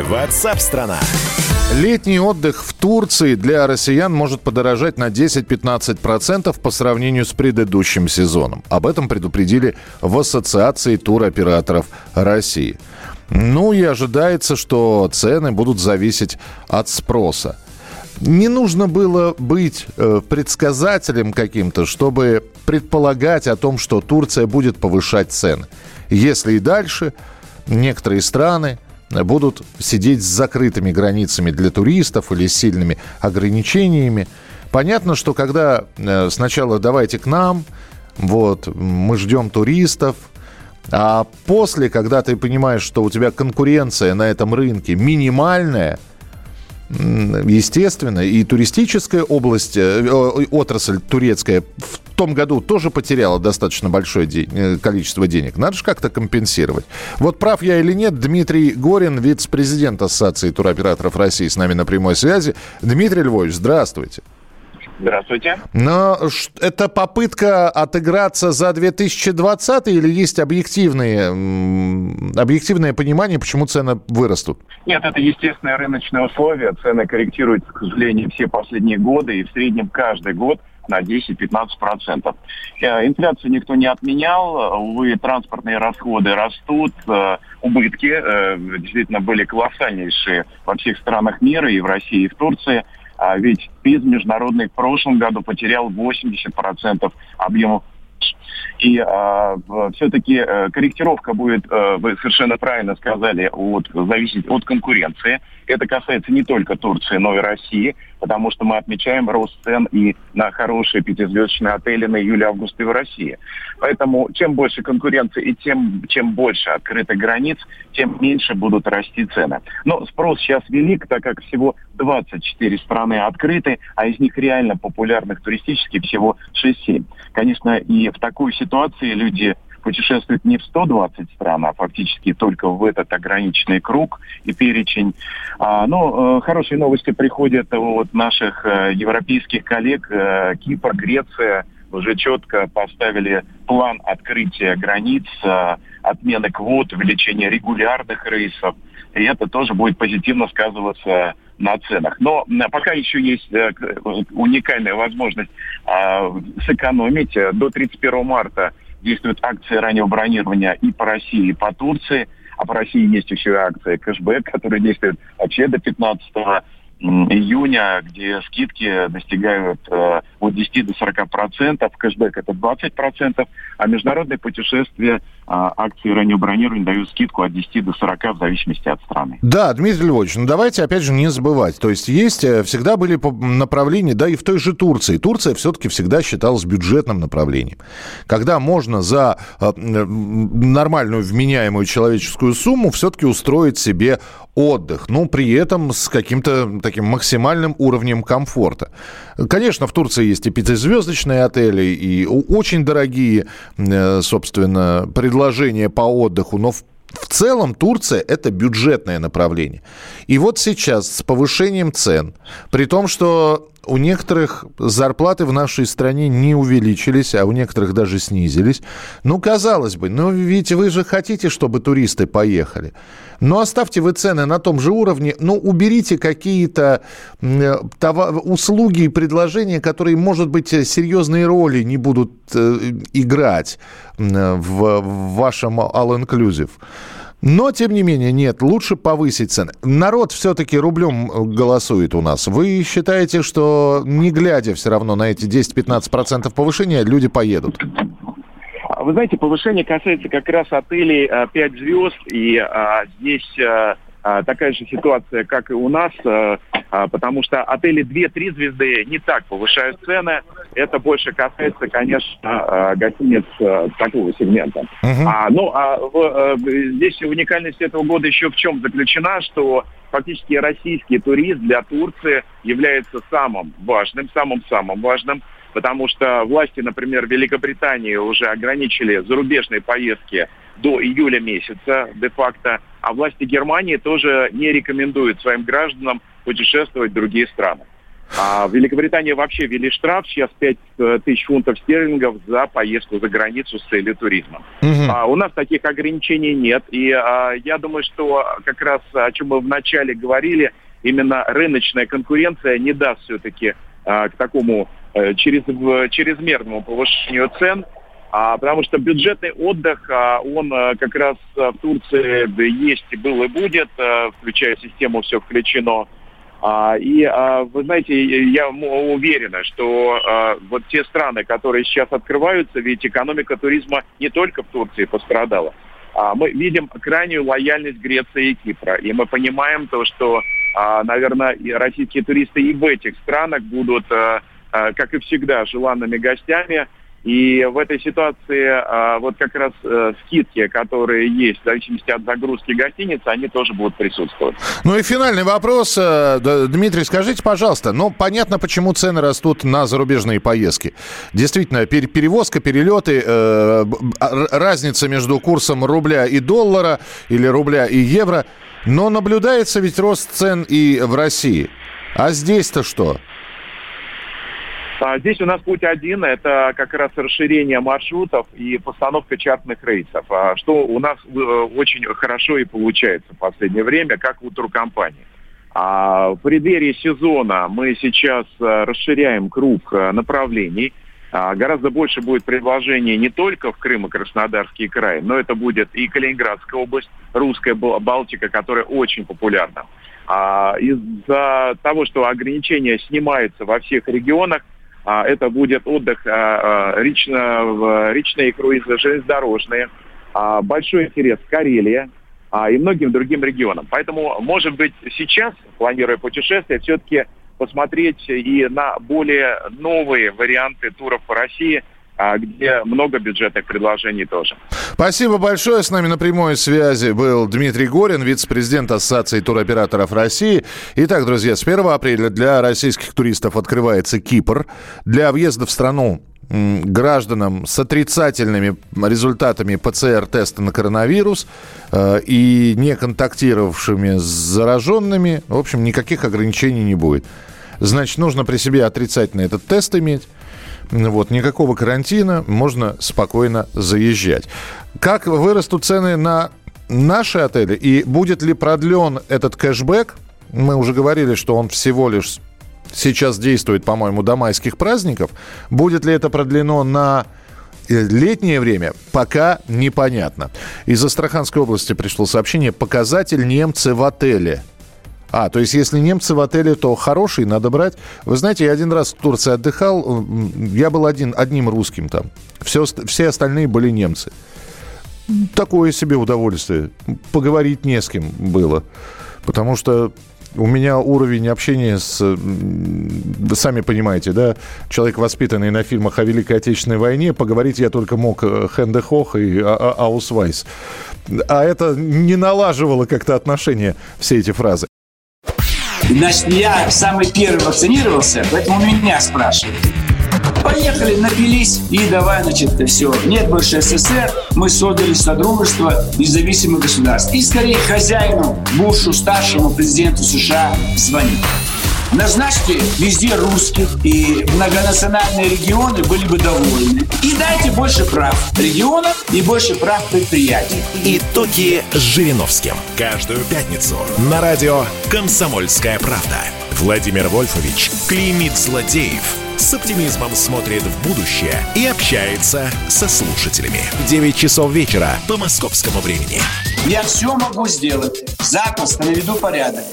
Ватсап-страна! Летний отдых в Турции для россиян может подорожать на 10-15% по сравнению с предыдущим сезоном. Об этом предупредили в Ассоциации туроператоров России. Ну и ожидается, что цены будут зависеть от спроса. Не нужно было быть э, предсказателем каким-то, чтобы предполагать о том, что Турция будет повышать цены. Если и дальше некоторые страны будут сидеть с закрытыми границами для туристов или с сильными ограничениями. Понятно, что когда э, сначала давайте к нам, вот, мы ждем туристов, а после, когда ты понимаешь, что у тебя конкуренция на этом рынке минимальная – естественно, и туристическая область, э, отрасль турецкая в том году тоже потеряла достаточно большое де- э, количество денег. Надо же как-то компенсировать. Вот прав я или нет, Дмитрий Горин, вице-президент Ассоциации туроператоров России, с нами на прямой связи. Дмитрий Львович, здравствуйте. Здравствуйте. Но это попытка отыграться за 2020 или есть объективные, объективное понимание, почему цены вырастут? Нет, это естественное рыночное условие. Цены корректируются, к сожалению, все последние годы и в среднем каждый год на 10-15%. Э, инфляцию никто не отменял. Увы, транспортные расходы растут. Э, убытки э, действительно были колоссальнейшие во всех странах мира, и в России, и в Турции. А ведь ПИЗ международный в прошлом году потерял 80% объемов и э, все-таки э, корректировка будет, э, вы совершенно правильно сказали, от, зависеть от конкуренции. Это касается не только Турции, но и России, потому что мы отмечаем рост цен и на хорошие пятизвездочные отели на июле-август и в России. Поэтому чем больше конкуренции и тем, чем больше открытых границ, тем меньше будут расти цены. Но спрос сейчас велик, так как всего 24 страны открыты, а из них реально популярных туристически всего 6-7. Конечно, и в такой ситуации люди путешествуют не в 120 стран, а фактически только в этот ограниченный круг и перечень. А, но э, хорошие новости приходят от наших э, европейских коллег. Э, Кипр, Греция уже четко поставили план открытия границ, э, отмены квот, увеличения регулярных рейсов. И это тоже будет позитивно сказываться на ценах. Но пока еще есть уникальная возможность а, сэкономить. До 31 марта действуют акции раннего бронирования и по России, и по Турции. А по России есть еще и акция кэшбэк, которая действует вообще до 15 июня, где скидки достигают э, от 10 до 40 процентов, кэшбэк это 20 процентов, а международные путешествия, акции раннего бронирования дают скидку от 10 до 40 в зависимости от страны. Да, Дмитрий Львович, ну давайте опять же не забывать, то есть есть, э, всегда были направления, да и в той же Турции. Турция все-таки всегда считалась бюджетным направлением. Когда можно за э, нормальную вменяемую человеческую сумму все-таки устроить себе отдых, ну, при этом с каким-то таким максимальным уровнем комфорта. Конечно, в Турции есть и пятизвездочные отели, и очень дорогие, э, собственно, предложения по отдыху, но в в целом Турция – это бюджетное направление. И вот сейчас с повышением цен, при том, что у некоторых зарплаты в нашей стране не увеличились, а у некоторых даже снизились. Ну, казалось бы, ну ведь вы же хотите, чтобы туристы поехали. Но оставьте вы цены на том же уровне, но уберите какие-то услуги и предложения, которые, может быть, серьезные роли не будут э, играть в вашем all-inclusive. Но, тем не менее, нет, лучше повысить цены. Народ все-таки рублем голосует у нас. Вы считаете, что не глядя все равно на эти 10-15% повышения, люди поедут? Вы знаете, повышение касается как раз отелей 5 звезд, и а, здесь а, а, такая же ситуация, как и у нас, а, а, потому что отели 2-3 звезды не так повышают цены. Это больше касается, конечно, а, гостиниц а, такого сегмента. Uh-huh. А, ну, а в, а, здесь уникальность этого года еще в чем заключена, что фактически российский турист для Турции является самым важным, самым-самым важным потому что власти, например, Великобритании уже ограничили зарубежные поездки до июля месяца де-факто, а власти Германии тоже не рекомендуют своим гражданам путешествовать в другие страны. А в Великобритании вообще ввели штраф, сейчас 5 э, тысяч фунтов стерлингов за поездку за границу с целью туризма. Угу. А, у нас таких ограничений нет. И а, я думаю, что как раз о чем мы вначале говорили, именно рыночная конкуренция не даст все-таки а, к такому а, через, чрезмерному повышению цен. А, потому что бюджетный отдых, а, он а, как раз в Турции есть и был и будет, а, включая систему «Все включено». А, и а, вы знаете, я уверена, что а, вот те страны, которые сейчас открываются, ведь экономика туризма не только в Турции пострадала. Мы видим крайнюю лояльность Греции и Кипра. И мы понимаем то, что, наверное, российские туристы и в этих странах будут, как и всегда, желанными гостями – и в этой ситуации а, вот как раз а, скидки, которые есть в зависимости от загрузки гостиницы, они тоже будут присутствовать. Ну и финальный вопрос. Э, Дмитрий, скажите, пожалуйста, ну понятно, почему цены растут на зарубежные поездки. Действительно, пер перевозка, перелеты, э, разница между курсом рубля и доллара или рубля и евро. Но наблюдается ведь рост цен и в России. А здесь-то что? А здесь у нас путь один, это как раз расширение маршрутов и постановка чартных рейсов, а что у нас э, очень хорошо и получается в последнее время, как у туркомпании. А в преддверии сезона мы сейчас э, расширяем круг э, направлений. А, гораздо больше будет предложений не только в Крым и Краснодарский край, но это будет и Калининградская область, русская Балтика, которая очень популярна. Из-за того, что ограничения снимаются во всех регионах, а, это будет отдых а, а, речно, речные круизы, железнодорожные, большой интерес Карелия и многим другим регионам. Поэтому, может быть, сейчас, планируя путешествие, все-таки посмотреть и на более новые варианты туров по России – а где много бюджетных предложений тоже. Спасибо большое. С нами на прямой связи был Дмитрий Горин, вице-президент Ассоциации туроператоров России. Итак, друзья, с 1 апреля для российских туристов открывается Кипр. Для въезда в страну гражданам с отрицательными результатами ПЦР-теста на коронавирус э, и не контактировавшими с зараженными, в общем, никаких ограничений не будет. Значит, нужно при себе отрицательный этот тест иметь. Вот, никакого карантина, можно спокойно заезжать. Как вырастут цены на наши отели и будет ли продлен этот кэшбэк? Мы уже говорили, что он всего лишь сейчас действует, по-моему, до майских праздников. Будет ли это продлено на летнее время пока непонятно. Из Астраханской области пришло сообщение «Показатель немцы в отеле». А, то есть если немцы в отеле, то хороший, надо брать. Вы знаете, я один раз в Турции отдыхал, я был один, одним русским там. Все, все остальные были немцы. Такое себе удовольствие. Поговорить не с кем было. Потому что у меня уровень общения с... Вы сами понимаете, да? Человек, воспитанный на фильмах о Великой Отечественной войне, поговорить я только мог э, Хенде Хох и а, а, Аусвайс. А это не налаживало как-то отношения, все эти фразы. Значит, я самый первый вакцинировался, поэтому меня спрашивают. Поехали, напились и давай, значит, все. Нет больше СССР, мы создали Содружество независимых государств. И скорее хозяину, Бушу, старшему президенту США звонить. Назначьте везде русских, и многонациональные регионы были бы довольны. И дайте больше прав регионам и больше прав предприятий. Итоги с Жириновским. Каждую пятницу на радио «Комсомольская правда». Владимир Вольфович клеймит злодеев – с оптимизмом смотрит в будущее и общается со слушателями. 9 часов вечера по московскому времени. Я все могу сделать. Запросто наведу порядок.